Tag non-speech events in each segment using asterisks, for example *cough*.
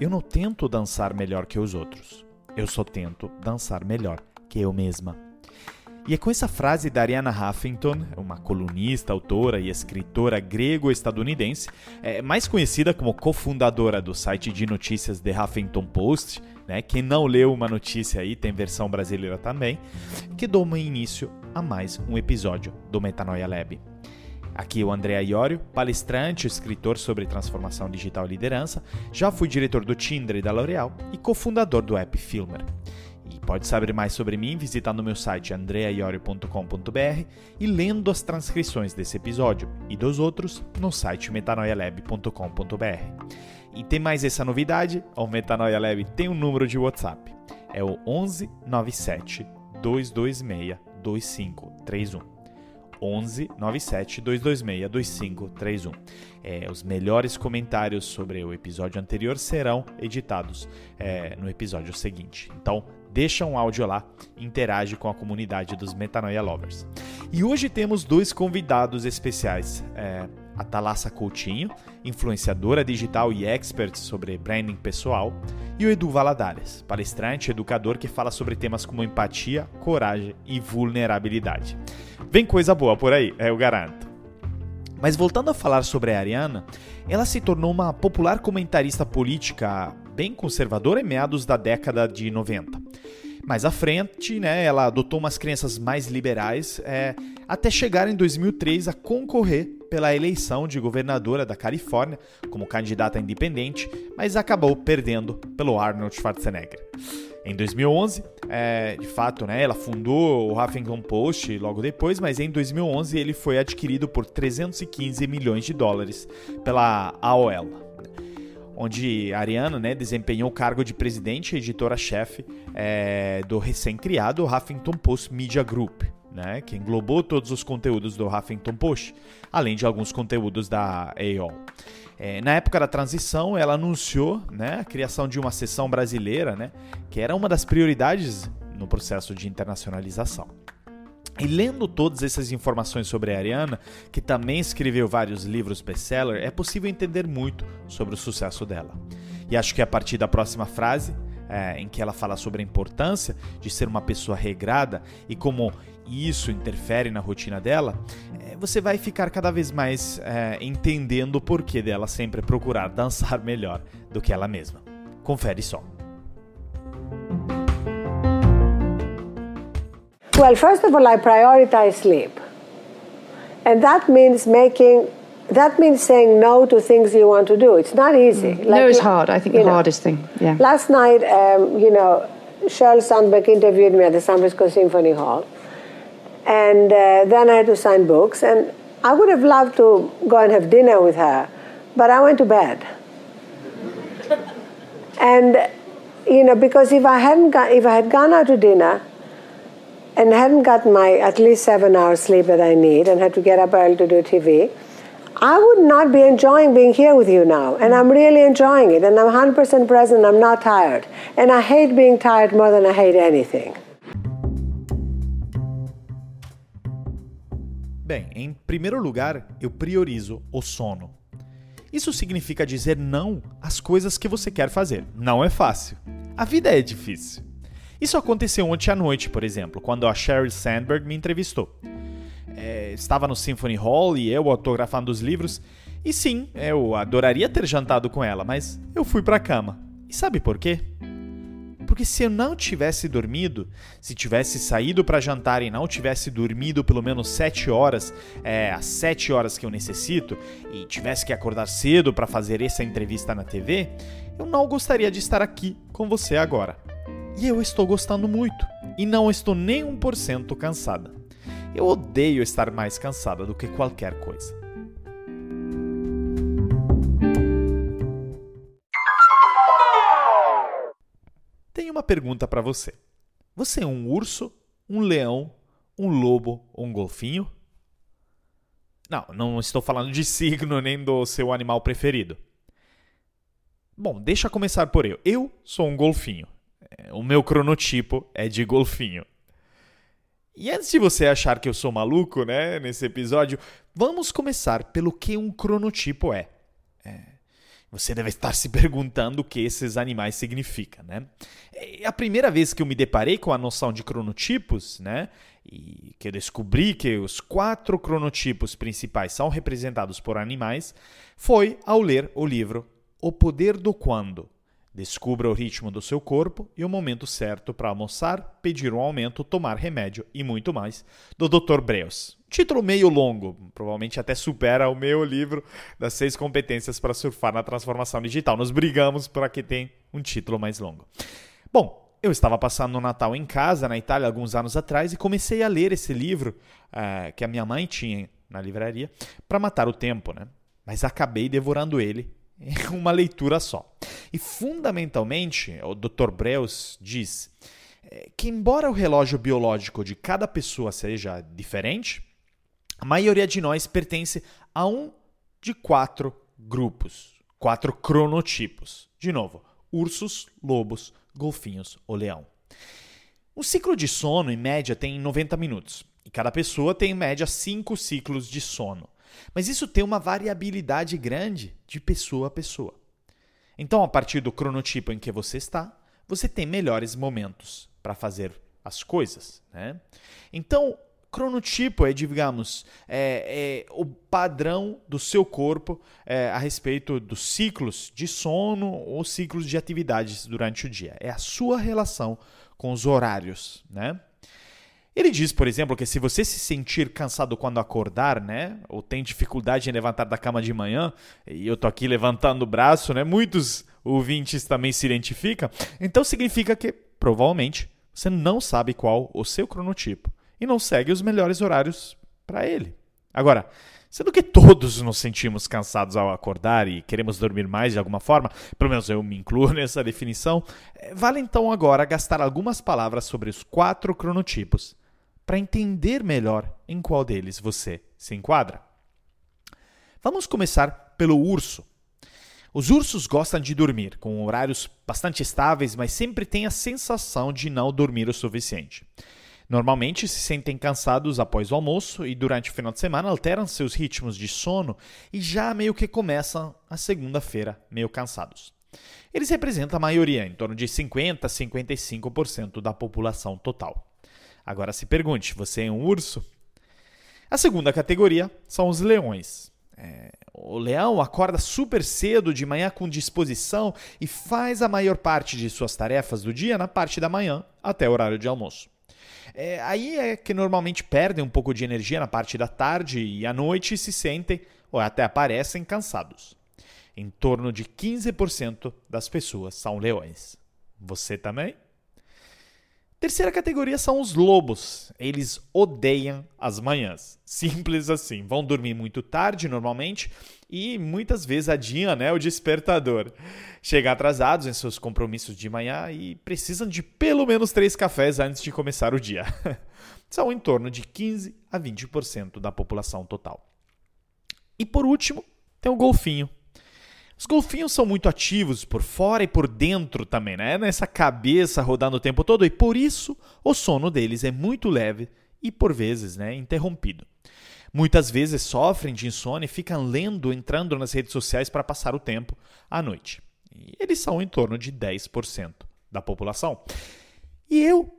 eu não tento dançar melhor que os outros. Eu só tento dançar melhor que eu mesma. E é com essa frase da Ariana Huffington, uma colunista, autora e escritora grego-estadunidense, é, mais conhecida como cofundadora do site de notícias The Huffington Post, né? Quem não leu uma notícia aí, tem versão brasileira também, que dou início a mais um episódio do Metanoia Lab. Aqui o André Iorio, palestrante e escritor sobre transformação digital e liderança, já fui diretor do Tinder e da L'Oréal e cofundador do app Filmer. E pode saber mais sobre mim visitando meu site andreaiorio.com.br e lendo as transcrições desse episódio e dos outros no site metanoialab.com.br. E tem mais essa novidade, o Metanoia Lab tem um número de WhatsApp. É o 11 97 226 2531. 11 97 226 2531. É, os melhores comentários sobre o episódio anterior serão editados é, no episódio seguinte. Então, deixa um áudio lá, interage com a comunidade dos Metanoia Lovers. E hoje temos dois convidados especiais. É, a Thalassa Coutinho, influenciadora digital e expert sobre branding pessoal, e o Edu Valadares, palestrante e educador que fala sobre temas como empatia, coragem e vulnerabilidade. Vem coisa boa por aí, eu garanto. Mas voltando a falar sobre a Ariana, ela se tornou uma popular comentarista política bem conservadora em meados da década de 90. Mais à frente, né, ela adotou umas crenças mais liberais, é, até chegar em 2003 a concorrer pela eleição de governadora da Califórnia como candidata independente, mas acabou perdendo pelo Arnold Schwarzenegger. Em 2011, é, de fato, né, ela fundou o Huffington Post logo depois, mas em 2011 ele foi adquirido por 315 milhões de dólares pela AOL, onde a Ariana né, desempenhou o cargo de presidente e editora-chefe é, do recém-criado Huffington Post Media Group, né, que englobou todos os conteúdos do Huffington Post, além de alguns conteúdos da AOL. É, na época da transição, ela anunciou né, a criação de uma seção brasileira, né, que era uma das prioridades no processo de internacionalização. E lendo todas essas informações sobre a Ariana, que também escreveu vários livros best-seller, é possível entender muito sobre o sucesso dela. E acho que a partir da próxima frase, é, em que ela fala sobre a importância de ser uma pessoa regrada e como isso interfere na rotina dela, você vai ficar cada vez mais é, entendendo o porquê dela sempre procurar *laughs* dançar melhor do que ela mesma. Confere só. Well, first of all, I prioritize sleep. And that means making that means saying no to things you want to do. It's not easy. Mm. Like, no, it's hard. I think the know, hardest thing. Yeah. Last night, um, you know, Sheryl Sandberg interviewed me at the San Francisco Symphony Hall, and uh, then I had to sign books. And I would have loved to go and have dinner with her, but I went to bed. *laughs* and you know, because if I hadn't got, if I had gone out to dinner and hadn't got my at least seven hours sleep that I need and had to get up early to do TV, I would not be enjoying being here with you now. And I'm really enjoying it. And I'm 100% present. I'm not tired. And I hate being tired more than I hate anything. Bem, em primeiro lugar, eu priorizo o sono. Isso significa dizer não às coisas que você quer fazer. Não é fácil. A vida é difícil. Isso aconteceu ontem à noite, por exemplo, quando a Sheryl Sandberg me entrevistou. É, estava no Symphony Hall e eu autografando os livros. E sim, eu adoraria ter jantado com ela, mas eu fui para a cama. E sabe por quê? Porque se eu não tivesse dormido, se tivesse saído para jantar e não tivesse dormido pelo menos 7 horas, é, as 7 horas que eu necessito, e tivesse que acordar cedo para fazer essa entrevista na TV, eu não gostaria de estar aqui com você agora. E eu estou gostando muito. E não estou nem um por cento cansada. Eu odeio estar mais cansada do que qualquer coisa. Pergunta para você. Você é um urso, um leão, um lobo ou um golfinho? Não, não estou falando de signo nem do seu animal preferido. Bom, deixa começar por eu. Eu sou um golfinho. O meu cronotipo é de golfinho. E antes de você achar que eu sou maluco, né, nesse episódio, vamos começar pelo que um cronotipo é. é. Você deve estar se perguntando o que esses animais significam, né? É a primeira vez que eu me deparei com a noção de cronotipos, né? E que eu descobri que os quatro cronotipos principais são representados por animais, foi ao ler o livro O Poder do Quando. Descubra o ritmo do seu corpo e o momento certo para almoçar, pedir um aumento, tomar remédio e muito mais, do Dr. Breus. Título meio longo, provavelmente até supera o meu livro das seis competências para surfar na transformação digital. Nos brigamos para que tenha um título mais longo. Bom, eu estava passando o Natal em casa, na Itália, alguns anos atrás, e comecei a ler esse livro uh, que a minha mãe tinha na livraria para matar o tempo, né? Mas acabei devorando ele *laughs* em uma leitura só. E fundamentalmente, o Dr. Breus diz eh, que, embora o relógio biológico de cada pessoa seja diferente, a maioria de nós pertence a um de quatro grupos, quatro cronotipos. De novo, ursos, lobos, golfinhos ou leão. Um ciclo de sono, em média, tem 90 minutos. E cada pessoa tem, em média, 5 ciclos de sono. Mas isso tem uma variabilidade grande de pessoa a pessoa. Então, a partir do cronotipo em que você está, você tem melhores momentos para fazer as coisas. Né? Então, cronotipo é, digamos, é, é o padrão do seu corpo é, a respeito dos ciclos de sono ou ciclos de atividades durante o dia. É a sua relação com os horários, né? Ele diz, por exemplo, que se você se sentir cansado quando acordar, né, ou tem dificuldade em levantar da cama de manhã, e eu tô aqui levantando o braço, né, muitos ouvintes também se identificam, então significa que provavelmente você não sabe qual o seu cronotipo e não segue os melhores horários para ele. Agora, sendo que todos nos sentimos cansados ao acordar e queremos dormir mais de alguma forma, pelo menos eu me incluo *laughs* nessa definição, eh, vale então agora gastar algumas palavras sobre os quatro cronotipos para entender melhor em qual deles você se enquadra. Vamos começar pelo urso. Os ursos gostam de dormir, com horários bastante estáveis, mas sempre têm a sensação de não dormir o suficiente. Normalmente se sentem cansados após o almoço e durante o final de semana alteram seus ritmos de sono e já meio que começam a segunda-feira meio cansados. Eles representam a maioria, em torno de 50 a 55% da população total. Agora se pergunte: você é um urso? A segunda categoria são os leões. É, o leão acorda super cedo de manhã com disposição e faz a maior parte de suas tarefas do dia na parte da manhã até o horário de almoço. É, aí é que normalmente perdem um pouco de energia na parte da tarde e à noite se sentem ou até aparecem cansados. Em torno de 15% das pessoas são leões. Você também? Terceira categoria são os lobos. Eles odeiam as manhãs. Simples assim. Vão dormir muito tarde normalmente e muitas vezes adiam né, o despertador. Chegam atrasados em seus compromissos de manhã e precisam de pelo menos três cafés antes de começar o dia. *laughs* São em torno de 15 a 20% da população total. E por último, tem o golfinho. Os golfinhos são muito ativos por fora e por dentro também, né? Nessa cabeça rodando o tempo todo e por isso o sono deles é muito leve e por vezes, né, interrompido. Muitas vezes sofrem de insônia e ficam lendo, entrando nas redes sociais para passar o tempo à noite. E eles são em torno de 10% da população. E eu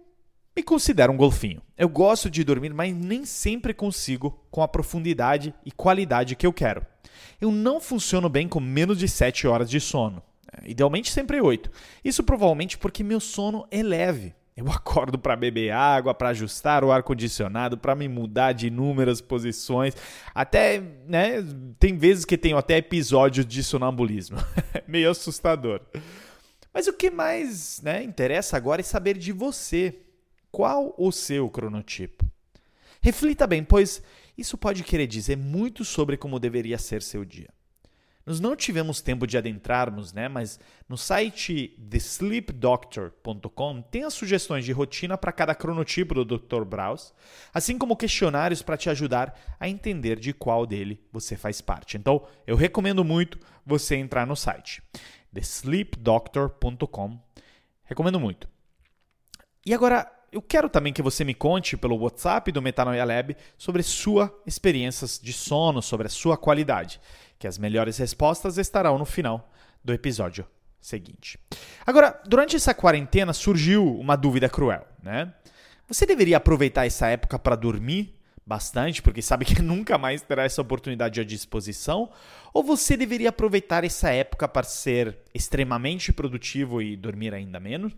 me considero um golfinho. Eu gosto de dormir, mas nem sempre consigo com a profundidade e qualidade que eu quero. Eu não funciono bem com menos de 7 horas de sono. É, idealmente sempre 8. Isso provavelmente porque meu sono é leve. Eu acordo para beber água, para ajustar o ar condicionado, para me mudar de inúmeras posições. Até, né, tem vezes que tenho até episódios de sonambulismo. *laughs* Meio assustador. Mas o que mais, né, interessa agora é saber de você. Qual o seu cronotipo? Reflita bem, pois isso pode querer dizer muito sobre como deveria ser seu dia. Nós não tivemos tempo de adentrarmos, né? Mas no site thesleepdoctor.com tem as sugestões de rotina para cada cronotipo do Dr. Braus, assim como questionários para te ajudar a entender de qual dele você faz parte. Então, eu recomendo muito você entrar no site thesleepdoctor.com. Recomendo muito. E agora, eu quero também que você me conte pelo WhatsApp do Metanoia Lab sobre sua experiências de sono, sobre a sua qualidade. Que as melhores respostas estarão no final do episódio seguinte. Agora, durante essa quarentena surgiu uma dúvida cruel, né? Você deveria aproveitar essa época para dormir bastante, porque sabe que *laughs* nunca mais terá essa oportunidade à disposição? Ou você deveria aproveitar essa época para ser extremamente produtivo e dormir ainda menos?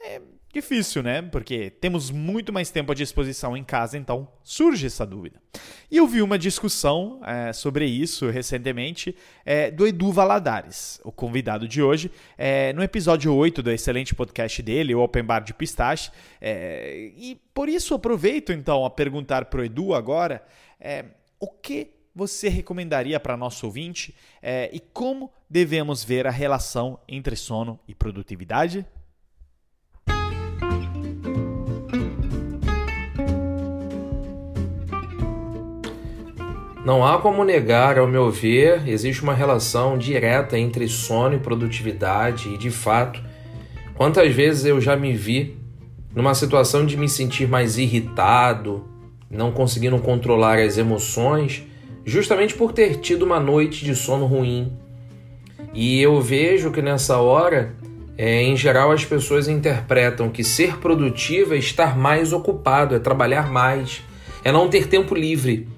É difícil, né? Porque temos muito mais tempo à disposição em casa, então surge essa dúvida. E eu vi uma discussão é, sobre isso recentemente é, do Edu Valadares, o convidado de hoje, é, no episódio 8 do excelente podcast dele, o Open Bar de Pistache. É, e por isso aproveito então a perguntar para o Edu agora é, o que você recomendaria para nosso ouvinte é, e como devemos ver a relação entre sono e produtividade? Não há como negar, ao meu ver, existe uma relação direta entre sono e produtividade, e de fato, quantas vezes eu já me vi numa situação de me sentir mais irritado, não conseguindo controlar as emoções, justamente por ter tido uma noite de sono ruim. E eu vejo que nessa hora, é, em geral, as pessoas interpretam que ser produtivo é estar mais ocupado, é trabalhar mais, é não ter tempo livre.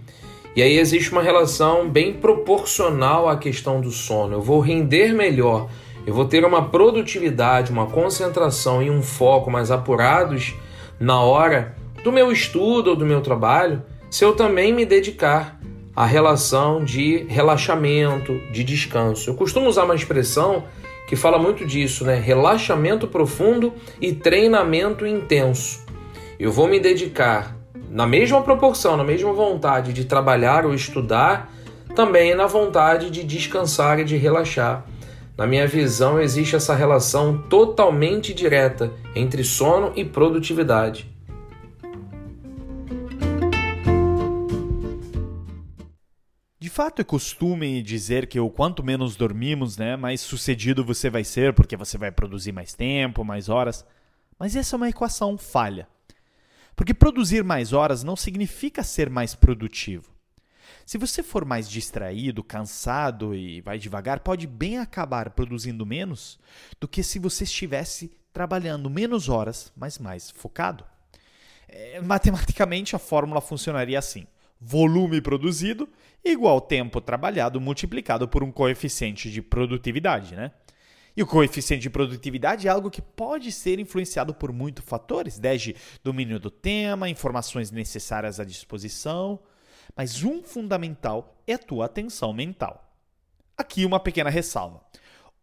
E aí existe uma relação bem proporcional à questão do sono. Eu vou render melhor, eu vou ter uma produtividade, uma concentração e um foco mais apurados na hora do meu estudo ou do meu trabalho, se eu também me dedicar à relação de relaxamento, de descanso. Eu costumo usar uma expressão que fala muito disso, né? Relaxamento profundo e treinamento intenso. Eu vou me dedicar na mesma proporção, na mesma vontade de trabalhar ou estudar, também na vontade de descansar e de relaxar. Na minha visão, existe essa relação totalmente direta entre sono e produtividade. De fato, é costume dizer que o quanto menos dormimos, né, mais sucedido você vai ser, porque você vai produzir mais tempo, mais horas. Mas essa é uma equação falha. Porque produzir mais horas não significa ser mais produtivo. Se você for mais distraído, cansado e vai devagar, pode bem acabar produzindo menos do que se você estivesse trabalhando menos horas, mas mais focado. É, matematicamente, a fórmula funcionaria assim: volume produzido igual tempo trabalhado multiplicado por um coeficiente de produtividade, né? E o coeficiente de produtividade é algo que pode ser influenciado por muitos fatores, desde domínio do tema, informações necessárias à disposição, mas um fundamental é a tua atenção mental. Aqui uma pequena ressalva.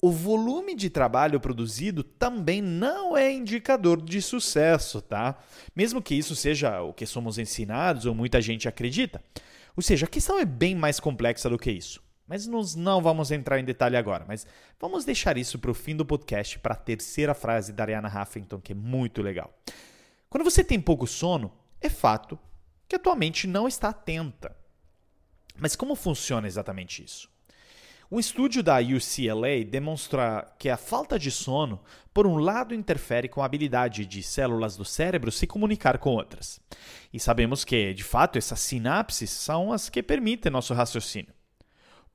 O volume de trabalho produzido também não é indicador de sucesso, tá? Mesmo que isso seja o que somos ensinados ou muita gente acredita. Ou seja, a questão é bem mais complexa do que isso. Mas nós não vamos entrar em detalhe agora, mas vamos deixar isso para o fim do podcast, para a terceira frase da Ariana Huffington, que é muito legal. Quando você tem pouco sono, é fato que a tua mente não está atenta. Mas como funciona exatamente isso? Um estudo da UCLA demonstra que a falta de sono, por um lado, interfere com a habilidade de células do cérebro se comunicar com outras. E sabemos que, de fato, essas sinapses são as que permitem nosso raciocínio.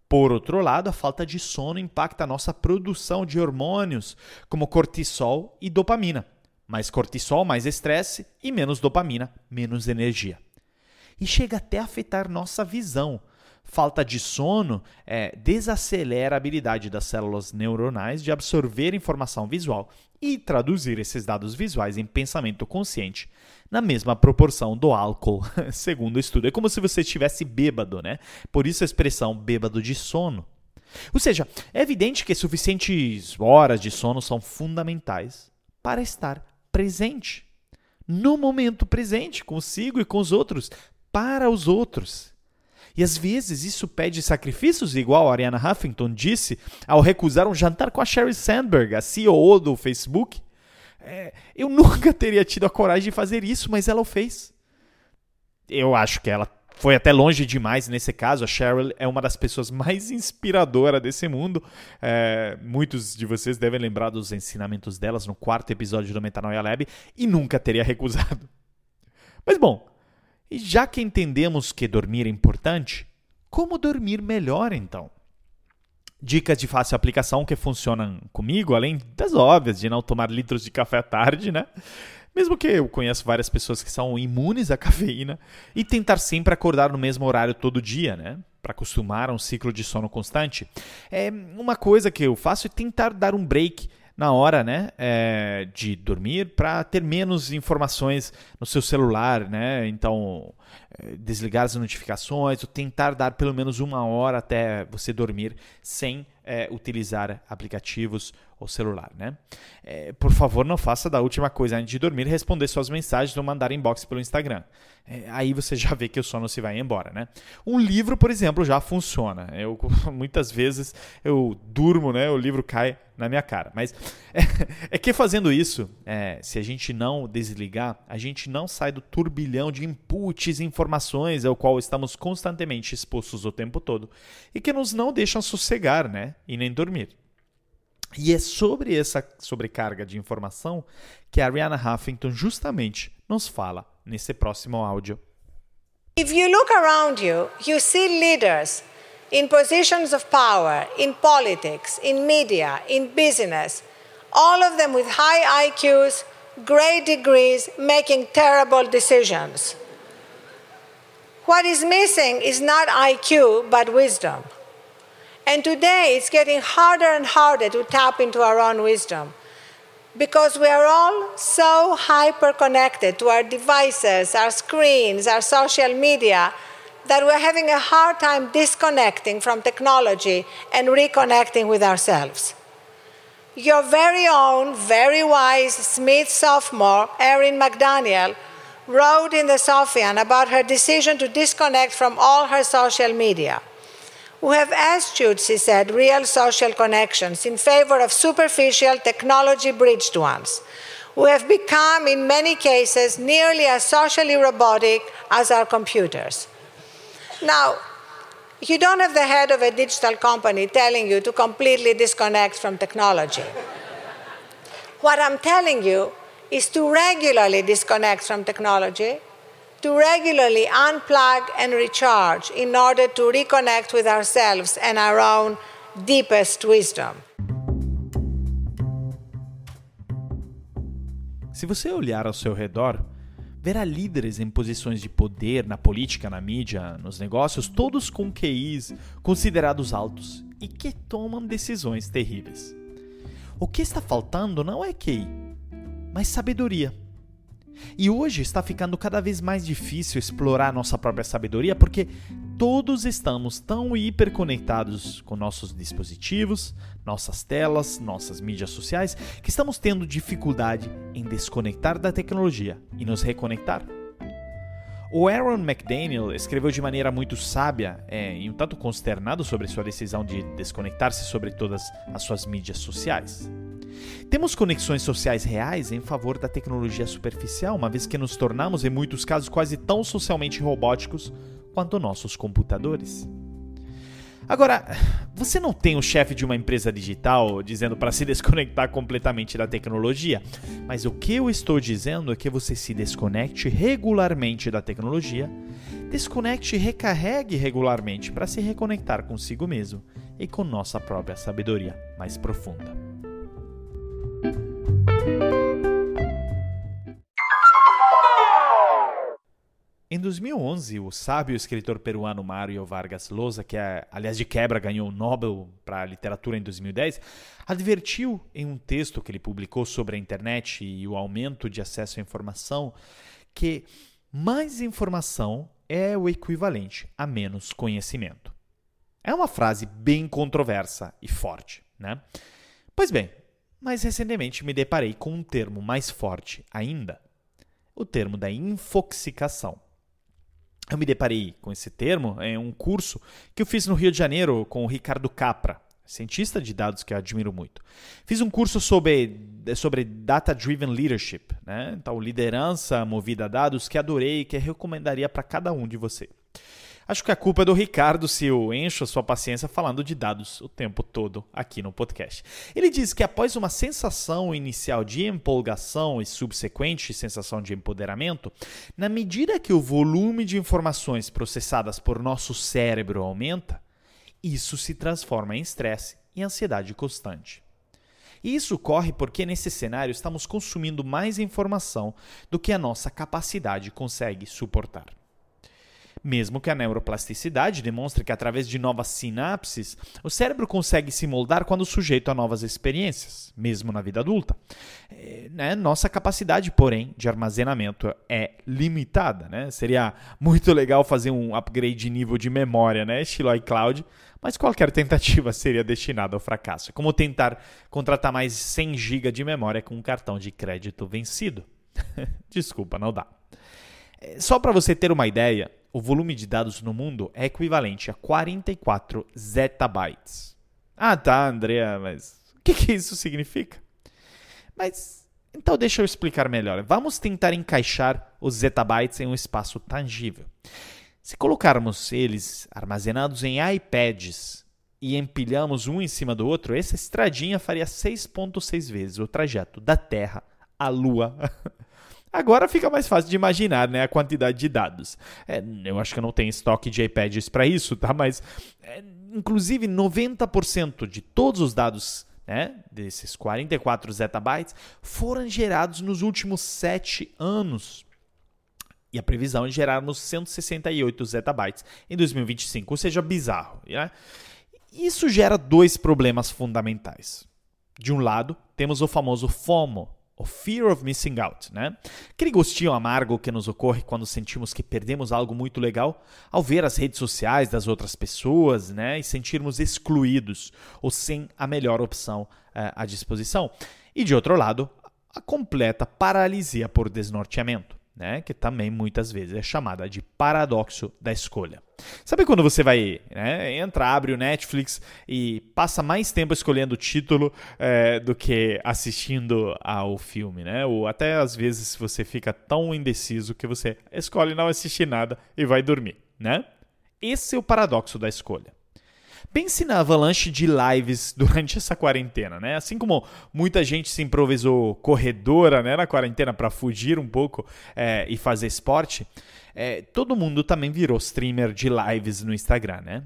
Por outro lado, a falta de sono impacta a nossa produção de hormônios, como cortisol e dopamina. Mais cortisol, mais estresse e menos dopamina, menos energia. E chega até a afetar nossa visão. Falta de sono é, desacelera a habilidade das células neuronais de absorver informação visual e traduzir esses dados visuais em pensamento consciente, na mesma proporção do álcool, *laughs* segundo o estudo. É como se você estivesse bêbado, né? Por isso a expressão bêbado de sono. Ou seja, é evidente que suficientes horas de sono são fundamentais para estar presente. No momento presente, consigo e com os outros, para os outros. E às vezes isso pede sacrifícios, igual a Ariana Huffington disse ao recusar um jantar com a Sheryl Sandberg, a CEO do Facebook. É, eu nunca teria tido a coragem de fazer isso, mas ela o fez. Eu acho que ela foi até longe demais nesse caso. A Cheryl é uma das pessoas mais inspiradoras desse mundo. É, muitos de vocês devem lembrar dos ensinamentos delas no quarto episódio do Metanoia Lab e nunca teria recusado. Mas bom, e já que entendemos que dormir é importante, Como dormir melhor então? Dicas de fácil aplicação que funcionam comigo, além das óbvias de não tomar litros de café à tarde, né? Mesmo que eu conheço várias pessoas que são imunes à *laughs* cafeína e tentar sempre acordar no mesmo horário todo dia, né? Para acostumar a um ciclo de sono constante. É uma coisa que eu faço é tentar dar um break na hora né, é, de dormir para ter menos informações no seu celular, né? Então, é, desligar as notificações, ou tentar dar pelo menos uma hora até você dormir sem é, utilizar aplicativos celular, né? É, por favor, não faça da última coisa antes de dormir responder suas mensagens ou mandar inbox pelo Instagram. É, aí você já vê que o sono se vai embora, né? Um livro, por exemplo, já funciona. Eu *laughs* muitas vezes eu durmo, né? O livro cai na minha cara. Mas é, *laughs* é que fazendo isso, é, se a gente não desligar, a gente não sai do turbilhão de inputs e informações ao qual estamos constantemente expostos o tempo todo e que nos não deixam sossegar, né? E nem dormir. E é sobre essa sobrecarga de informação que a Ariana Huffington justamente nos fala nesse próximo áudio. If you look around you, you see leaders in positions of power, in politics, in media, in business, all of them with high IQs, great degrees, making terrible decisions. What is missing is not IQ, but wisdom. And today it's getting harder and harder to tap into our own wisdom because we are all so hyper connected to our devices, our screens, our social media, that we're having a hard time disconnecting from technology and reconnecting with ourselves. Your very own, very wise Smith sophomore, Erin McDaniel, wrote in the Sophian about her decision to disconnect from all her social media who have eschewed, she said, real social connections in favor of superficial, technology bridged ones, who have become, in many cases, nearly as socially robotic as our computers. Now, you don't have the head of a digital company telling you to completely disconnect from technology. what I'm telling you is to regularly disconnect from technology to regularly unplug and recharge in order to reconnect with ourselves and our own deepest wisdom. Se você olhar ao seu redor, verá líderes em posições de poder na política, na mídia, nos negócios, todos com QIs considerados altos e que tomam decisões terríveis. O que está faltando não é QI, mas sabedoria e hoje está ficando cada vez mais difícil explorar nossa própria sabedoria porque todos estamos tão hiperconectados com nossos dispositivos, nossas telas, nossas mídias sociais, que estamos tendo dificuldade em desconectar da tecnologia e nos reconectar. O Aaron McDaniel escreveu de maneira muito sábia é, e um tanto consternado sobre sua decisão de desconectar-se sobre todas as suas mídias sociais. Temos conexões sociais reais em favor da tecnologia superficial, uma vez que nos tornamos, em muitos casos, quase tão socialmente robóticos quanto nossos computadores. Agora, você não tem o chefe de uma empresa digital dizendo para se desconectar completamente da tecnologia, mas o que eu estou dizendo é que você se desconecte regularmente da tecnologia, desconecte e recarregue regularmente para se reconectar consigo mesmo e com nossa própria sabedoria mais profunda. Em 2011, o sábio escritor peruano Mario Vargas Llosa, que é, aliás de quebra ganhou o Nobel para literatura em 2010, advertiu em um texto que ele publicou sobre a internet e o aumento de acesso à informação que mais informação é o equivalente a menos conhecimento. É uma frase bem controversa e forte, né? Pois bem, mas recentemente me deparei com um termo mais forte ainda: o termo da infoxicação. Eu me deparei com esse termo em um curso que eu fiz no Rio de Janeiro com o Ricardo Capra, cientista de dados que eu admiro muito. Fiz um curso sobre, sobre Data Driven Leadership, né? então liderança movida a dados, que adorei e que recomendaria para cada um de você. Acho que a culpa é do Ricardo se eu encho a sua paciência falando de dados o tempo todo aqui no podcast. Ele diz que após uma sensação inicial de empolgação e subsequente sensação de empoderamento, na medida que o volume de informações processadas por nosso cérebro aumenta, isso se transforma em estresse e ansiedade constante. E isso ocorre porque nesse cenário estamos consumindo mais informação do que a nossa capacidade consegue suportar mesmo que a neuroplasticidade demonstre que através de novas sinapses, o cérebro consegue se moldar quando sujeito a novas experiências, mesmo na vida adulta. É, né? Nossa capacidade, porém, de armazenamento é limitada. Né? Seria muito legal fazer um upgrade de nível de memória, né? estilo iCloud, mas qualquer tentativa *laughs* seria destinada ao fracasso. É como tentar contratar mais 100 GB de memória com um cartão de crédito vencido. *laughs* Desculpa, não dá. É, só para você ter uma ideia, o volume de dados no mundo é equivalente a 44 zettabytes. Ah, tá, Andrea, mas o que, que isso significa? Mas então deixa eu explicar melhor. Vamos tentar encaixar os zettabytes em um espaço tangível. Se colocarmos eles armazenados em iPads e empilhamos um em cima do outro, essa estradinha faria 6.6 vezes o trajeto da Terra à Lua *laughs* Agora fica mais fácil de imaginar né, a quantidade de dados. É, eu acho que não tenho estoque de iPads para isso, tá? mas é, inclusive 90% de todos os dados né, desses 44 zettabytes foram gerados nos últimos 7 anos. E a previsão é gerarmos 168 zettabytes em 2025, ou seja, bizarro. Né? Isso gera dois problemas fundamentais. De um lado, temos o famoso FOMO, o fear of missing out, né? Aquele gostinho amargo que nos ocorre quando sentimos que perdemos algo muito legal ao ver as redes sociais das outras pessoas, né? E sentirmos excluídos ou sem a melhor opção uh, à disposição. E de outro lado, a completa paralisia por desnorteamento né, que também muitas vezes é chamada de paradoxo da escolha. Sabe quando você vai, né, entra, abre o Netflix e passa mais tempo escolhendo o título é, do que assistindo ao filme, né? Ou até às vezes você fica tão indeciso que você escolhe não assistir nada e vai dormir, né? Esse é o paradoxo da escolha. Pense na avalanche de lives *laughs* durante essa quarentena, né? Assim como muita gente se improvisou corredora né, na quarentena para fugir um pouco é, e fazer esporte, é, todo mundo também virou streamer de lives no Instagram, né?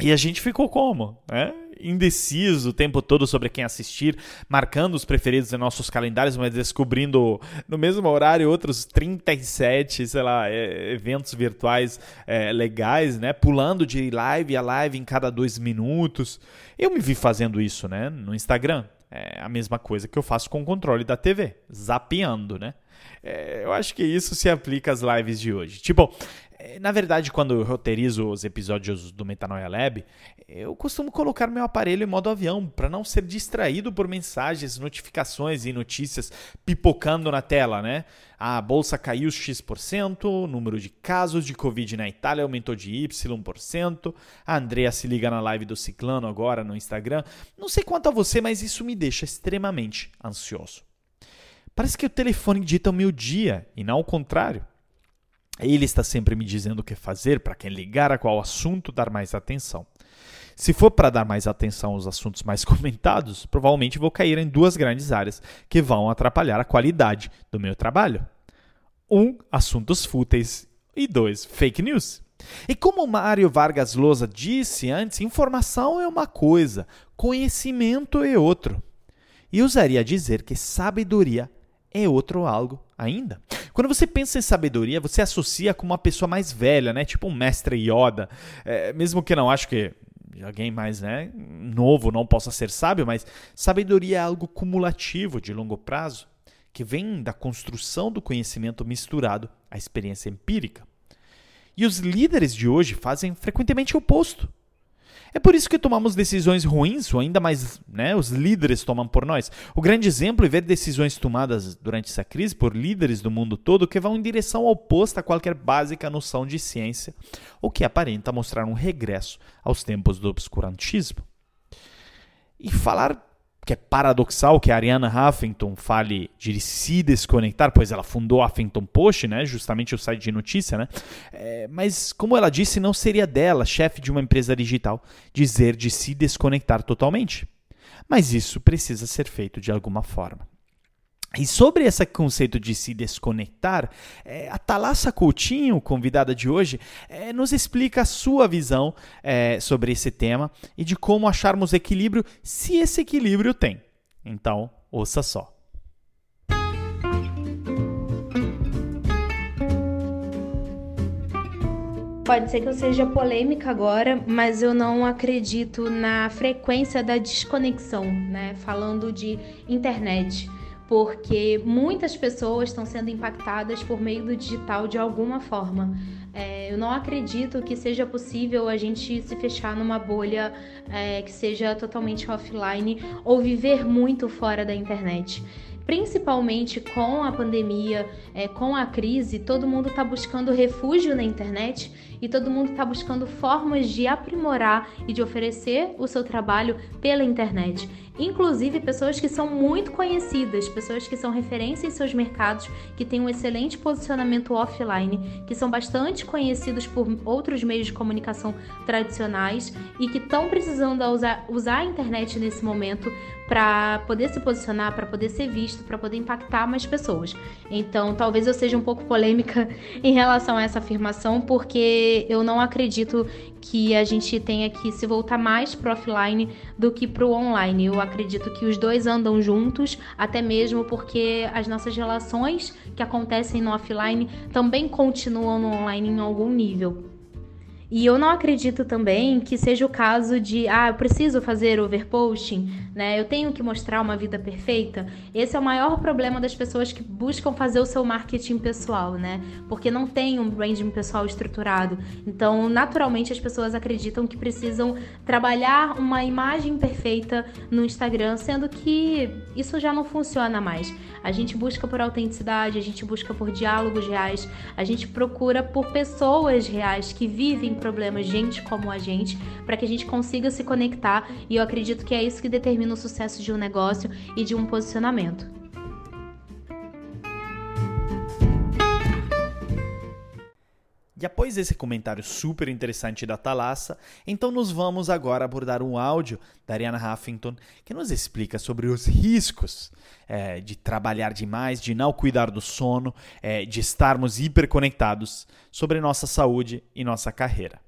E a gente ficou como? Né? Indeciso o tempo todo sobre quem assistir, marcando os preferidos em nossos calendários, mas descobrindo no mesmo horário outros 37, sei lá, eventos virtuais é, legais, né? Pulando de live a live em cada dois minutos. Eu me vi fazendo isso, né? No Instagram. É a mesma coisa que eu faço com o controle da TV, zapeando, né? É, eu acho que isso se aplica às lives de hoje. Tipo, é, na verdade, quando eu roteirizo os episódios do Metanoia Lab, eu costumo colocar meu aparelho em modo avião para não ser distraído por mensagens, notificações e notícias pipocando na tela, né? A bolsa caiu X%, o número de casos de Covid na Itália aumentou de Y%, a Andrea se liga na live do Ciclano agora no Instagram. Não sei quanto a você, mas isso me deixa extremamente ansioso. Parece que o telefone dita o meu dia e não o contrário. Ele está sempre me dizendo o que fazer, para quem ligar, a qual assunto dar mais atenção. Se for para dar mais atenção aos assuntos mais *laughs* comentados, provavelmente vou cair em duas grandes áreas que vão atrapalhar a qualidade do meu trabalho. Um, assuntos fúteis e dois, fake news. E como Mário Vargas Llosa disse antes, informação é uma coisa, conhecimento é outro. E usaria dizer que sabedoria é outro algo ainda. Quando você pensa em sabedoria, você associa com uma pessoa mais velha, né? Tipo um mestre Yoda. É, mesmo que não acho que alguém mais né, novo não possa ser sábio, mas sabedoria é algo cumulativo de longo prazo, que vem da construção do conhecimento misturado à experiência empírica. E os líderes de hoje fazem frequentemente o oposto. É por isso que tomamos decisões ruins, ou ainda mais né, os líderes tomam por nós. O grande exemplo é ver decisões tomadas durante essa crise por líderes do mundo todo que vão em direção oposta a qualquer básica noção de ciência, o que aparenta mostrar um regresso aos tempos do obscurantismo. E falar que é paradoxal que a Ariana Huffington fale de se desconectar, pois ela fundou a Huffington Post, né, justamente o site de notícia, né? É, mas como ela disse, não seria dela, chefe de uma empresa digital, dizer de se desconectar totalmente. Mas isso precisa ser feito de alguma forma. E sobre esse conceito de se desconectar, é, a Thalassa Coutinho, convidada de hoje, é, nos explica a sua visão é, sobre esse tema e de como acharmos equilíbrio, se esse equilíbrio tem. Então, ouça só. Pode ser que eu seja polêmica agora, mas eu não acredito na frequência da desconexão, né? Falando de internet porque muitas pessoas estão sendo impactadas por meio do digital de alguma forma. É, eu não acredito que seja possível a gente se fechar numa bolha é, que seja totalmente offline ou viver muito fora da internet principalmente com a pandemia, é, com a crise, todo mundo está buscando refúgio na internet e todo mundo está buscando formas de aprimorar e de oferecer o seu trabalho pela internet. Inclusive pessoas que são muito conhecidas, pessoas que são referência em seus mercados, que têm um excelente posicionamento offline, que são bastante conhecidos por outros meios de comunicação tradicionais e que estão precisando usar, usar a internet nesse momento para poder se posicionar, para poder ser visto, para poder impactar mais pessoas. Então, talvez eu seja um pouco polêmica *laughs* em relação a essa afirmação, porque eu não acredito que a gente tenha que se voltar mais para offline do que para o online. Eu acredito que os dois andam juntos, até mesmo porque as nossas relações que acontecem no offline também continuam no online em algum nível. E eu não acredito também que seja o caso de, ah, eu preciso fazer overposting, né? Eu tenho que mostrar uma vida perfeita. Esse é o maior problema das pessoas que buscam fazer o seu marketing pessoal, né? Porque não tem um branding pessoal estruturado. Então, naturalmente, as pessoas acreditam que precisam trabalhar uma imagem perfeita no Instagram, sendo que isso já não funciona mais. A gente busca por autenticidade, a gente busca por diálogos reais, a gente procura por pessoas reais que vivem problemas, gente como a gente, para que a gente consiga se conectar e eu acredito que é isso que determina o sucesso de um negócio e de um posicionamento. E após esse comentário super interessante da Thalassa, então nos vamos agora abordar um áudio da Ariana Huffington que nos explica sobre os riscos é, de trabalhar demais, de não cuidar do sono, é, de estarmos hiperconectados sobre nossa saúde e nossa carreira.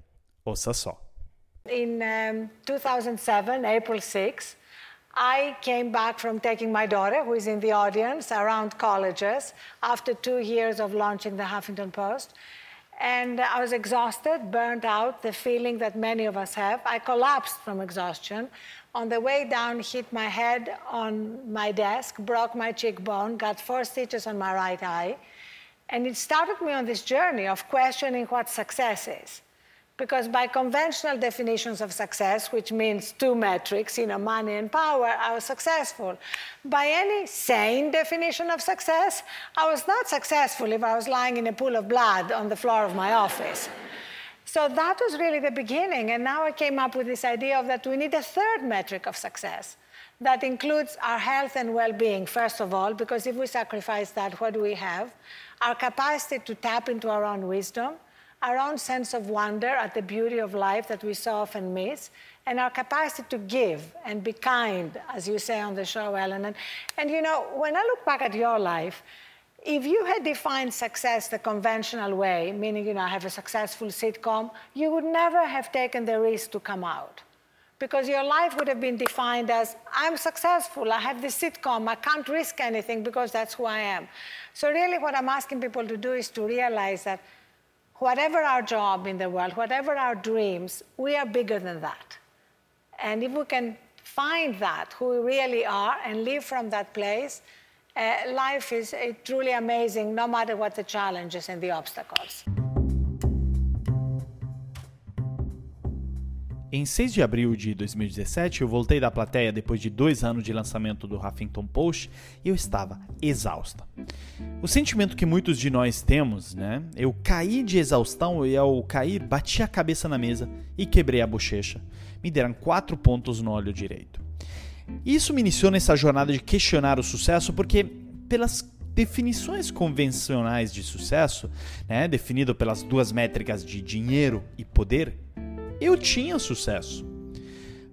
Ouça só. In um, 2007, April 6, I came back from taking my daughter, who is in the audience, around colleges after two years of launching the Huffington Post. And I was exhausted, burnt out, the feeling that many of us have. I collapsed from exhaustion. On the way down, hit my head on my desk, broke my cheekbone, got four stitches on my right eye. And it started me on this journey of questioning what success is. Because by conventional definitions of success, which means two metrics, you know, money and power, I was successful. By any sane definition of success, I was not successful if I was lying in a pool of blood on the floor of my office. So that was really the beginning. And now I came up with this idea of that we need a third metric of success that includes our health and well-being, first of all, because if we sacrifice that, what do we have? Our capacity to tap into our own wisdom, our own sense of wonder at the beauty of life that we so often miss, and our capacity to give and be kind, as you say on the show, Ellen. And, and you know, when I look back at your life, if you had defined success the conventional way, meaning, you know, I have a successful sitcom, you would never have taken the risk to come out. Because your life would have been defined as I'm successful, I have this sitcom, I can't risk anything because that's who I am. So, really, what I'm asking people to do is to realize that whatever our job in the world, whatever our dreams, we are bigger than that. And if we can find that, who we really are, and live from that place, uh, life is uh, truly amazing no matter what the challenges and the obstacles. Em 6 de abril de 2017, eu voltei da plateia depois de dois anos de lançamento do Huffington Post e eu estava exausta. O sentimento que muitos de nós temos, né? Eu caí de exaustão e ao cair bati a cabeça na mesa e quebrei a bochecha. Me deram quatro pontos no olho direito. Isso me iniciou nessa jornada de questionar o sucesso, porque pelas definições convencionais de sucesso, né, definido pelas duas métricas de dinheiro e poder, eu tinha sucesso.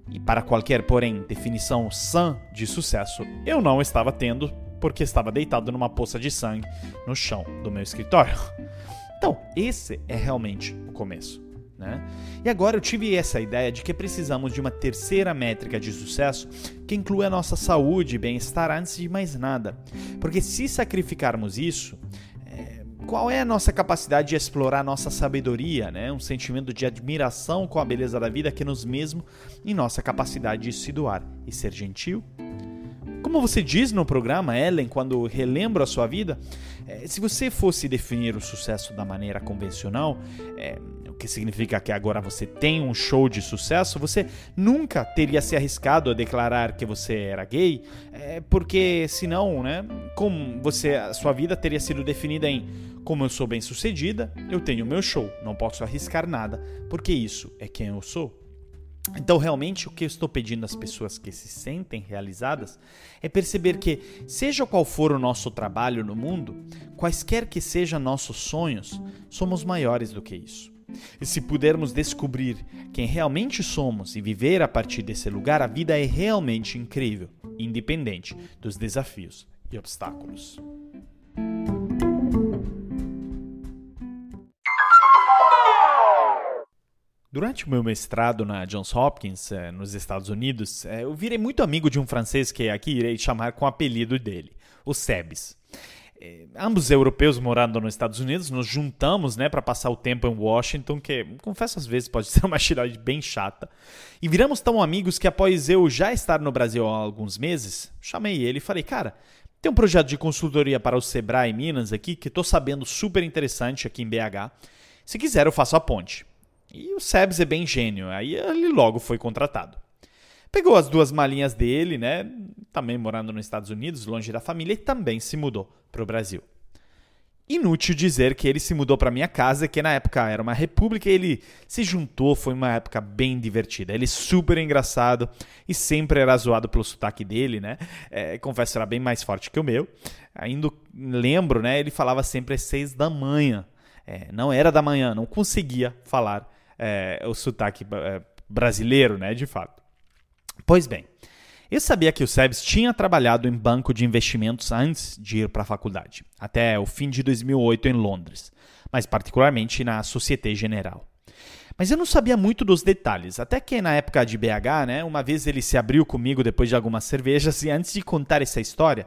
E para qualquer, porém, definição sã de sucesso, eu não estava tendo porque estava deitado numa poça de sangue no chão do meu escritório. Então, esse é realmente o começo. Né? E agora eu tive essa ideia de que precisamos de uma terceira métrica de sucesso que inclua a nossa saúde e bem-estar antes de mais nada. Porque se sacrificarmos isso, qual é a nossa capacidade de explorar nossa sabedoria, né? um sentimento de admiração com a beleza da vida que nos mesmo e nossa capacidade de se doar e ser gentil? Como você diz no programa, Ellen, quando relembra a sua vida, é, se você fosse definir o sucesso da maneira convencional, é, que significa que agora você tem um show de sucesso, você nunca teria se arriscado a declarar que você era gay, é, porque senão, né, como você, a sua vida teria sido definida em como eu sou bem sucedida, eu tenho meu show, não posso arriscar nada, porque isso é quem eu sou. Então, realmente, o que eu estou pedindo às pessoas que se sentem realizadas é perceber que, seja qual for o nosso trabalho no mundo, quaisquer que sejam nossos sonhos, somos maiores do que isso. E se pudermos descobrir quem realmente somos e viver a partir desse lugar, a vida é realmente incrível, independente dos desafios e obstáculos. Durante o meu mestrado na Johns Hopkins, eh, nos Estados Unidos, eh, eu virei muito amigo de um francês que aqui irei chamar com o apelido dele, o Sebes. É, ambos europeus morando nos Estados Unidos, nos juntamos, né, para passar o tempo em Washington, que confesso às vezes pode *laughs* ser uma cidade bem chata. E viramos tão amigos que após eu já estar no Brasil há alguns meses, chamei ele e falei: "Cara, tem um projeto de consultoria para o Sebrae Minas aqui que estou sabendo super interessante aqui em BH. Se quiser eu faço a ponte". E o Sebs é bem gênio, aí ele logo foi contratado. Pegou as duas malinhas dele, né? Também morando nos Estados Unidos, longe da família, e também se mudou para o Brasil. Inútil dizer que ele se mudou para minha casa, que na época era uma república, e ele se juntou, foi uma época bem divertida. Ele super engraçado e sempre era zoado pelo sotaque dele, né? É, confesso, era bem mais forte que o meu. Ainda lembro, né? Ele falava sempre às seis da manhã. É, não era da manhã, não conseguia falar é, o sotaque é, brasileiro, né? De fato. Pois bem, eu sabia que o Sebs tinha trabalhado em banco de investimentos antes de ir para a faculdade, até o fim de 2008 em Londres, mas particularmente na Société Générale. Mas eu não sabia muito dos detalhes, até que na época de BH, né, uma vez ele se abriu comigo depois de algumas cervejas *laughs* e antes de contar essa história,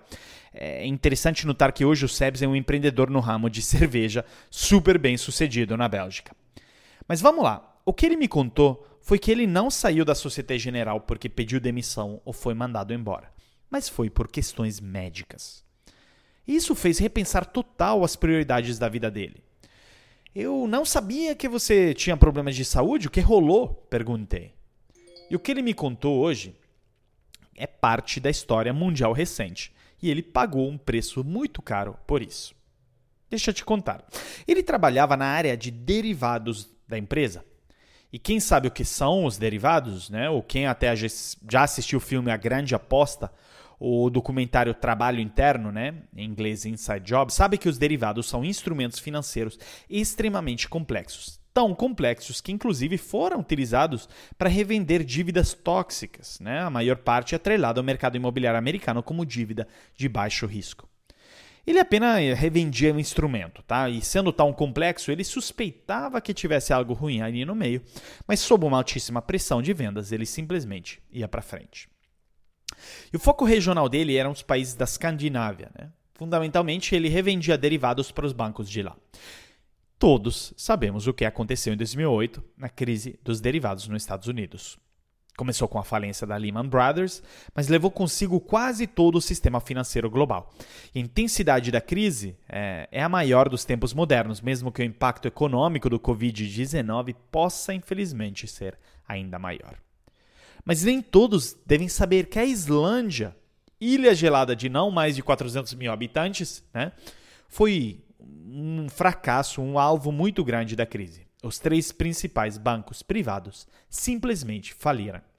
é interessante notar que hoje o Sebs é um empreendedor no ramo de cerveja super bem sucedido na Bélgica. Mas vamos lá, o que ele me contou foi que ele não saiu da Societe General porque pediu demissão ou foi mandado embora, mas foi por questões médicas. Isso fez repensar total as prioridades da vida dele. Eu não sabia que você tinha problemas de saúde, o que rolou? perguntei. E o que ele me contou hoje é parte da história mundial recente, e ele pagou um preço muito caro por isso. Deixa eu te contar. Ele trabalhava na área de derivados da empresa. E quem sabe o que são os derivados, né? ou quem até já assistiu o filme A Grande Aposta, o documentário Trabalho Interno, né? em inglês Inside Job, sabe que os derivados são instrumentos financeiros extremamente complexos. Tão complexos que, inclusive, foram utilizados para revender dívidas tóxicas, né? a maior parte atrelada ao mercado imobiliário americano como dívida de baixo risco. Ele apenas revendia o instrumento, tá? E sendo tão complexo, ele suspeitava que tivesse algo ruim ali no meio, mas sob uma altíssima pressão de vendas, ele simplesmente ia para frente. E o foco regional dele eram os países da Escandinávia, né? Fundamentalmente, ele revendia derivados para os bancos de lá. Todos sabemos o que aconteceu em 2008 na crise dos derivados nos Estados Unidos. Começou com a falência da Lehman Brothers, mas levou consigo quase todo o sistema financeiro global. a intensidade da crise é, é a maior dos tempos modernos, mesmo que o impacto econômico do Covid-19 possa, infelizmente, ser ainda maior. Mas nem todos devem saber que a Islândia, ilha gelada de não mais de 400 mil habitantes, né, foi um fracasso, um alvo muito grande da crise. Os três principais bancos privados simplesmente faliram.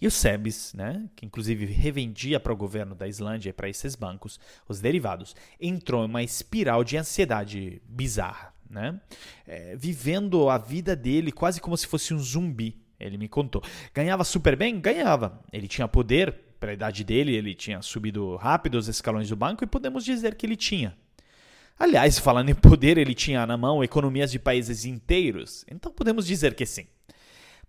E o SEBS, né, que inclusive revendia para o governo da Islândia e para esses bancos os derivados, entrou em uma espiral de ansiedade bizarra, né? É, vivendo a vida dele quase como se fosse um zumbi, ele me contou. Ganhava super bem? Ganhava. Ele tinha poder, para a idade dele, ele tinha subido rápido os escalões do banco e podemos dizer que ele tinha. Aliás, falando em poder, ele tinha na mão economias de países inteiros, então podemos dizer que sim.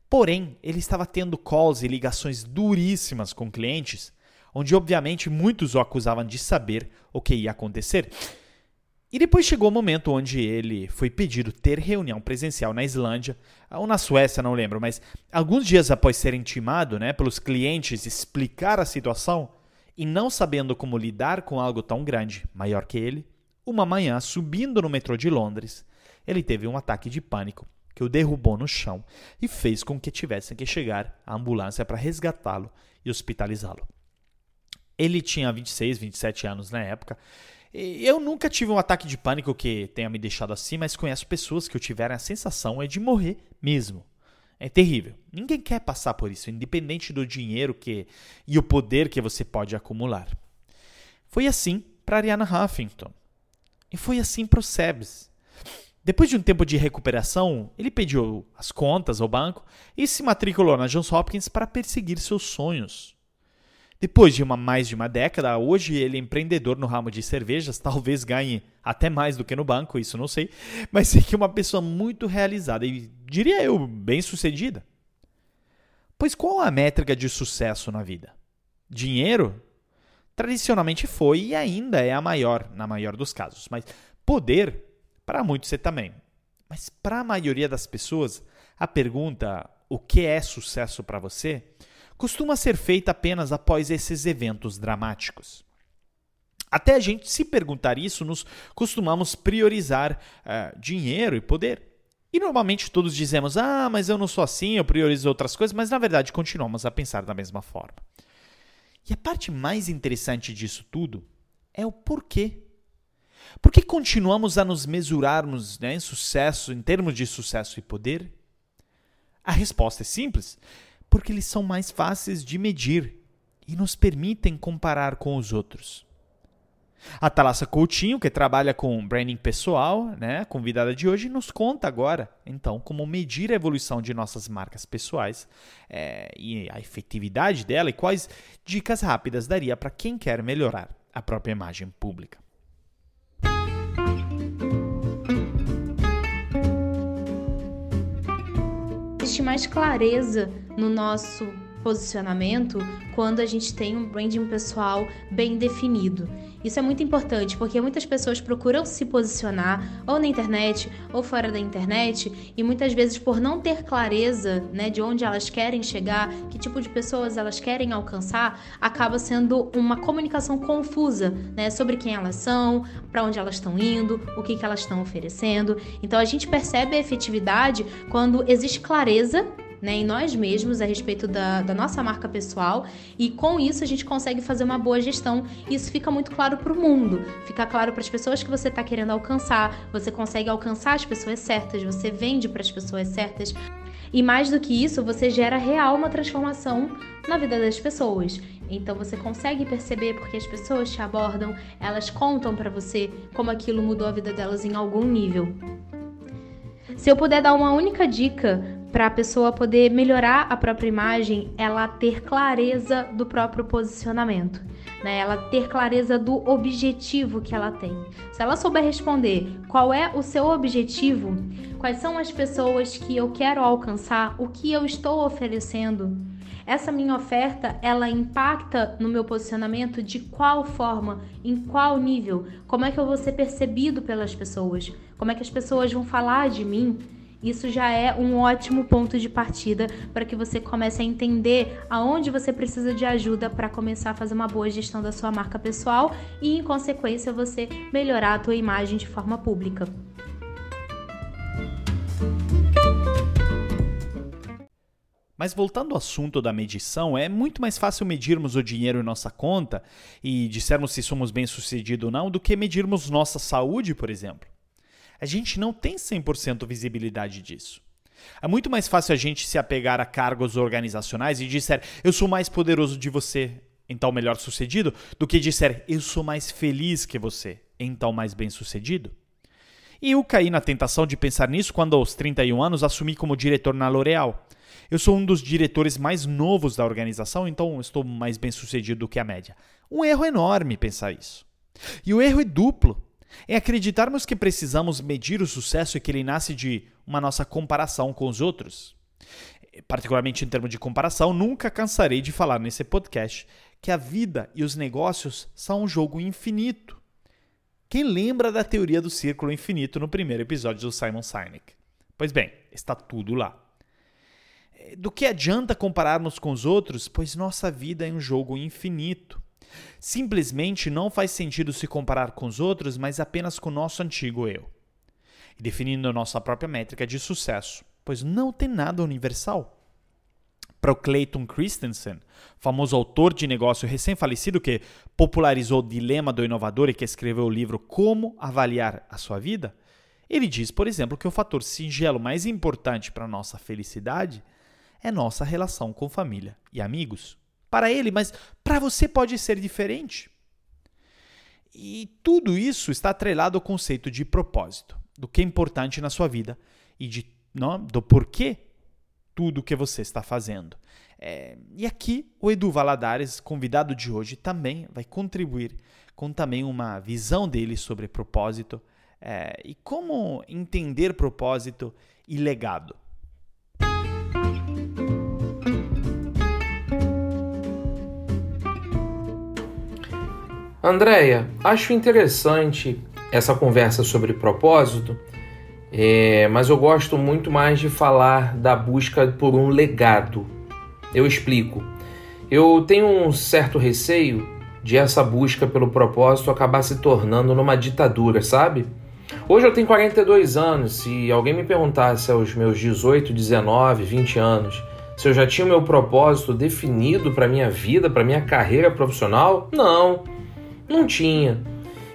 Porém, ele estava tendo calls e ligações duríssimas com clientes, onde obviamente muitos o acusavam de saber o que ia acontecer. E depois chegou o momento onde ele foi pedido ter reunião presencial na Islândia, ou na Suécia, não lembro, mas alguns dias após ser intimado né, pelos clientes explicar a situação e não sabendo como lidar com algo tão grande, maior que ele, uma manhã, subindo no metrô de Londres, ele teve um ataque de pânico que o derrubou no chão e fez com que tivessem que chegar a ambulância para resgatá-lo e hospitalizá-lo. Ele tinha 26, 27 anos na época. Eu nunca tive um ataque de pânico que tenha me deixado assim, mas conheço pessoas que tiveram a sensação é de morrer mesmo. É terrível. Ninguém quer passar por isso, independente do dinheiro que e o poder que você pode acumular. Foi assim para Ariana Huffington. E foi assim para o Sebs. Depois de um tempo de recuperação, ele pediu as contas ao banco e se matriculou na Johns Hopkins para perseguir seus sonhos. Depois de uma, mais de uma década, hoje ele é empreendedor no ramo de cervejas, talvez ganhe até mais do que no banco, isso não sei, mas sei que é uma pessoa muito realizada e, diria eu, bem sucedida. Pois qual a métrica de sucesso na vida? Dinheiro? Tradicionalmente foi e ainda é a maior, na maior dos casos, mas poder para muitos você também. Mas para a maioria das pessoas, a pergunta o que é sucesso para você costuma ser feita apenas após esses eventos dramáticos. Até a gente se perguntar isso, nos costumamos priorizar uh, dinheiro e poder. E normalmente todos dizemos: ah, mas eu não sou assim, eu priorizo outras coisas, mas na verdade continuamos a pensar da mesma forma. E a parte mais interessante disso tudo é o porquê por que continuamos a nos mesurarmos né, em sucesso, em termos de sucesso e poder? A resposta é simples: porque eles são mais fáceis de medir e nos permitem comparar com os outros. A Thalassa Coutinho, que trabalha com branding pessoal, né, convidada de hoje, nos conta agora, então, como medir a evolução de nossas marcas pessoais é, e a efetividade dela e quais dicas rápidas daria para quem quer melhorar a própria imagem pública. Existe mais clareza no nosso posicionamento quando a gente tem um branding pessoal bem definido. Isso é muito importante porque muitas pessoas procuram se posicionar ou na internet ou fora da internet e muitas vezes por não ter clareza, né, de onde elas querem chegar, que tipo de pessoas elas querem alcançar, acaba sendo uma comunicação confusa, né, sobre quem elas são, para onde elas estão indo, o que, que elas estão oferecendo. Então a gente percebe a efetividade quando existe clareza né, em nós mesmos a respeito da, da, nossa marca pessoal e com isso a gente consegue fazer uma boa gestão. Isso fica muito claro para o mundo, fica claro para as pessoas que você está querendo alcançar. Você consegue alcançar as pessoas certas, você vende para as pessoas certas. E mais do que isso, você gera real uma transformação na vida das pessoas. Então você consegue perceber porque as pessoas te abordam, elas contam para você como aquilo mudou a vida delas em algum nível. Se eu puder dar uma única dica para a pessoa poder melhorar a própria imagem, ela ter clareza do próprio posicionamento, né? Ela ter clareza do objetivo que ela tem. Se ela souber responder qual é o seu objetivo, quais são as pessoas que eu quero alcançar, o que eu estou oferecendo, essa minha oferta, ela impacta no meu posicionamento de qual forma, em qual nível, como é que eu vou ser percebido pelas pessoas, como é que as pessoas vão falar de mim, isso já é um ótimo ponto de partida para que você comece a entender aonde você precisa de ajuda para começar a fazer uma boa gestão da sua marca pessoal e, em consequência, você melhorar a tua imagem de forma pública. Mas voltando ao assunto da medição, é muito mais fácil medirmos o dinheiro em nossa conta e dissermos se somos bem-sucedidos ou não do que medirmos nossa saúde, por exemplo. A gente não tem 100% visibilidade disso. É muito mais fácil a gente se apegar a cargos organizacionais e dizer eu sou mais poderoso de você, então melhor sucedido, do que dizer eu sou mais feliz que você, então mais bem sucedido. E eu caí na tentação de pensar nisso quando, aos 31 anos, assumi como diretor na L'Oréal. Eu sou um dos diretores mais novos da organização, então estou mais bem sucedido do que a média. Um erro enorme pensar isso. E o erro é duplo. É acreditarmos que precisamos medir o sucesso e que ele nasce de uma nossa comparação com os outros. Particularmente em termos de comparação, nunca cansarei de falar nesse podcast que a vida e os negócios são um jogo infinito. Quem lembra da teoria do círculo infinito no primeiro episódio do Simon Sinek? Pois bem, está tudo lá. Do que adianta compararmos com os outros, pois nossa vida é um jogo infinito. Simplesmente não faz sentido se comparar com os outros, mas apenas com o nosso antigo eu. E definindo nossa própria métrica de sucesso, pois não tem nada universal. Para o Clayton Christensen, famoso autor de negócio recém-falecido que popularizou o dilema do inovador e que escreveu o livro Como Avaliar a Sua Vida, ele diz, por exemplo, que o fator singelo mais importante para a nossa felicidade é nossa relação com família e amigos para ele, mas para você pode ser diferente. E tudo isso está atrelado ao conceito de propósito, do que é importante na sua vida e de, não, do porquê tudo que você está fazendo. É, e aqui o Edu Valadares, convidado de hoje, também vai contribuir com também uma visão dele sobre propósito é, e como entender propósito e legado. Andréia, acho interessante essa conversa sobre propósito, é, mas eu gosto muito mais de falar da busca por um legado. Eu explico. Eu tenho um certo receio de essa busca pelo propósito acabar se tornando numa ditadura, sabe? Hoje eu tenho 42 anos. Se alguém me perguntasse aos meus 18, 19, 20 anos se eu já tinha o meu propósito definido para minha vida, para minha carreira profissional, não. Não tinha.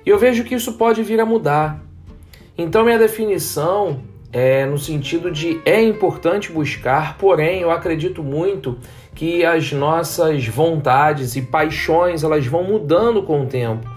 E eu vejo que isso pode vir a mudar. Então, minha definição é no sentido de é importante buscar, porém, eu acredito muito que as nossas vontades e paixões elas vão mudando com o tempo.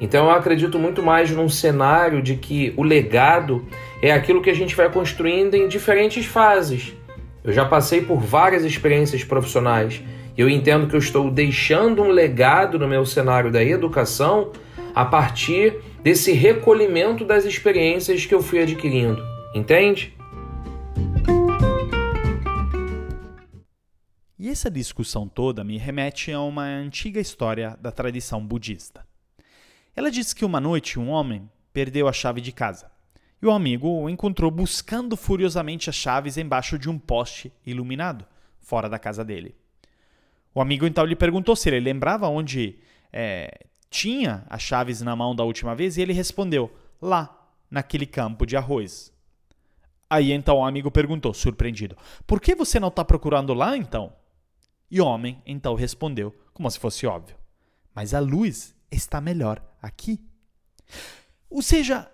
Então, eu acredito muito mais num cenário de que o legado é aquilo que a gente vai construindo em diferentes fases. Eu já passei por várias experiências profissionais eu entendo que eu estou deixando um legado no meu cenário da educação a partir desse recolhimento das experiências que eu fui adquirindo. Entende? E essa discussão toda me remete a uma antiga história da tradição budista. Ela diz que uma noite um homem perdeu a chave de casa e o amigo o encontrou buscando furiosamente as chaves embaixo de um poste iluminado, fora da casa dele. O amigo então lhe perguntou se ele lembrava onde é, tinha as chaves na mão da última vez e ele respondeu: lá, naquele campo de arroz. Aí então o amigo perguntou, surpreendido: por que você não está procurando lá então? E o homem então respondeu, como se fosse óbvio: mas a luz está melhor aqui. Ou seja,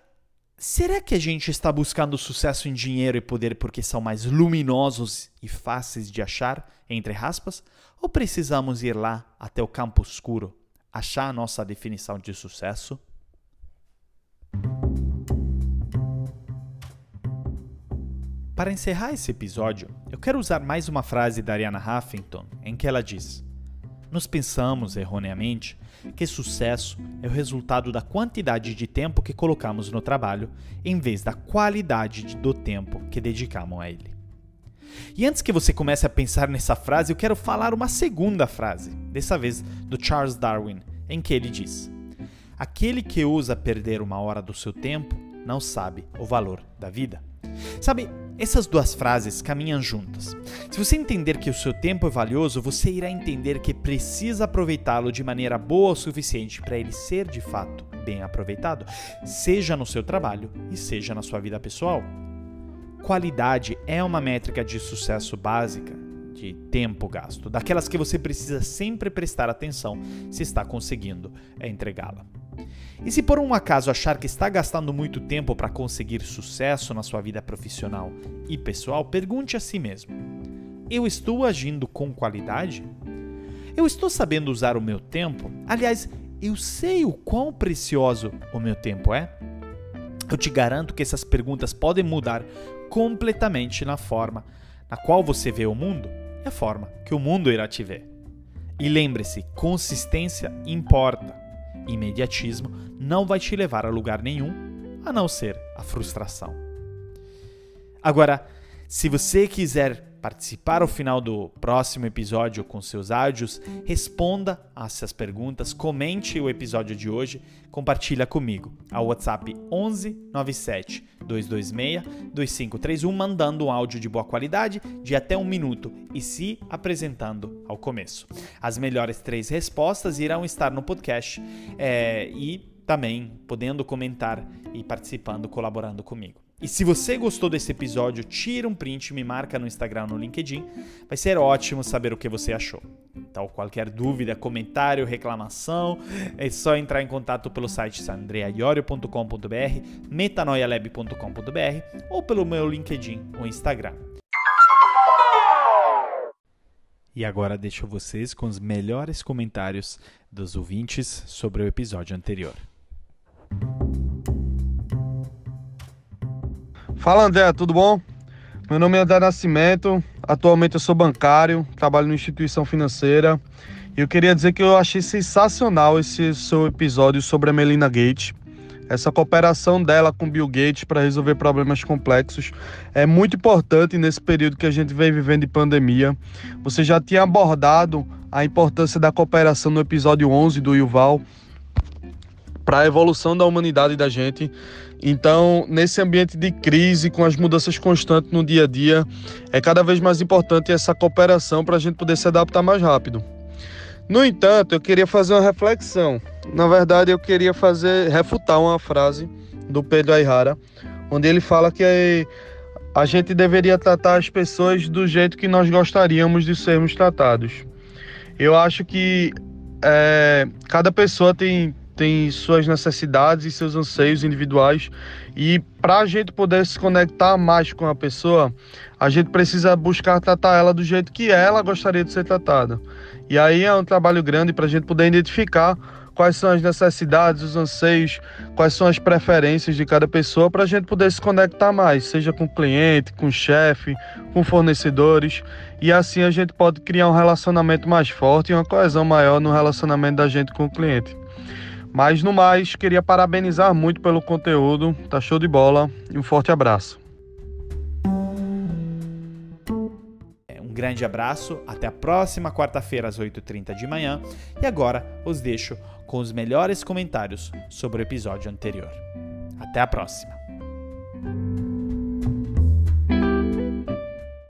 será que a gente está buscando sucesso em dinheiro e poder porque são mais luminosos e fáceis de achar, entre aspas? Ou precisamos ir lá até o campo escuro, achar a nossa definição de sucesso? Para encerrar esse episódio, eu quero usar mais uma frase da Ariana Huffington, em que ela diz: Nós pensamos erroneamente que sucesso é o resultado da quantidade de tempo que colocamos no trabalho, em vez da qualidade do tempo que dedicamos a ele. E antes que você comece a pensar nessa frase, eu quero falar uma segunda frase, dessa vez do Charles Darwin, em que ele diz: Aquele que usa perder uma hora do seu tempo não sabe o valor da vida. Sabe, essas duas frases caminham juntas. Se você entender que o seu tempo é valioso, você irá entender que precisa aproveitá-lo de maneira boa o suficiente para ele ser de fato bem aproveitado, seja no seu trabalho e seja na sua vida pessoal. Qualidade é uma métrica de sucesso básica de tempo gasto, daquelas que você precisa sempre prestar atenção se está conseguindo entregá-la. E se por um acaso achar que está gastando muito tempo para conseguir sucesso na sua vida profissional e pessoal, pergunte a si mesmo: eu estou agindo com qualidade? Eu estou sabendo usar o meu tempo? Aliás, eu sei o quão precioso o meu tempo é? Eu te garanto que essas perguntas podem mudar completamente na forma na qual você vê o mundo e a forma que o mundo irá te ver. E lembre-se, consistência importa. Imediatismo não vai te levar a lugar nenhum, a não ser a frustração. Agora, se você quiser participar ao final do próximo episódio com seus áudios, responda a essas perguntas, comente o episódio de hoje, compartilha comigo ao WhatsApp 11 97 226 2531, mandando um áudio de boa qualidade de até um minuto e se apresentando ao começo. As melhores três respostas irão estar no podcast é, e também podendo comentar e participando, colaborando comigo. E se você gostou desse episódio, tira um print, me marca no Instagram, no LinkedIn. Vai ser ótimo saber o que você achou. Então, qualquer dúvida, comentário, reclamação, é só entrar em contato pelo site andreaiorio.com.br, metanoialab.com.br ou pelo meu LinkedIn ou Instagram. E agora deixo vocês com os melhores comentários dos ouvintes sobre o episódio anterior. Fala André, tudo bom? Meu nome é André Nascimento, atualmente eu sou bancário, trabalho numa instituição financeira e eu queria dizer que eu achei sensacional esse seu episódio sobre a Melina Gates. Essa cooperação dela com Bill Gates para resolver problemas complexos é muito importante nesse período que a gente vem vivendo de pandemia. Você já tinha abordado a importância da cooperação no episódio 11 do Yuval para a evolução da humanidade da gente. Então, nesse ambiente de crise, com as mudanças constantes no dia a dia, é cada vez mais importante essa cooperação para a gente poder se adaptar mais rápido. No entanto, eu queria fazer uma reflexão. Na verdade, eu queria fazer refutar uma frase do Pedro Aihara, onde ele fala que a gente deveria tratar as pessoas do jeito que nós gostaríamos de sermos tratados. Eu acho que é, cada pessoa tem tem suas necessidades e seus anseios individuais. E para a gente poder se conectar mais com a pessoa, a gente precisa buscar tratar ela do jeito que ela gostaria de ser tratada. E aí é um trabalho grande para a gente poder identificar quais são as necessidades, os anseios, quais são as preferências de cada pessoa para a gente poder se conectar mais, seja com cliente, com chefe, com fornecedores. E assim a gente pode criar um relacionamento mais forte e uma coesão maior no relacionamento da gente com o cliente. Mas no mais, queria parabenizar muito pelo conteúdo, tá show de bola e um forte abraço. É, um grande abraço, até a próxima quarta-feira às 8h30 de manhã e agora os deixo com os melhores comentários sobre o episódio anterior. Até a próxima!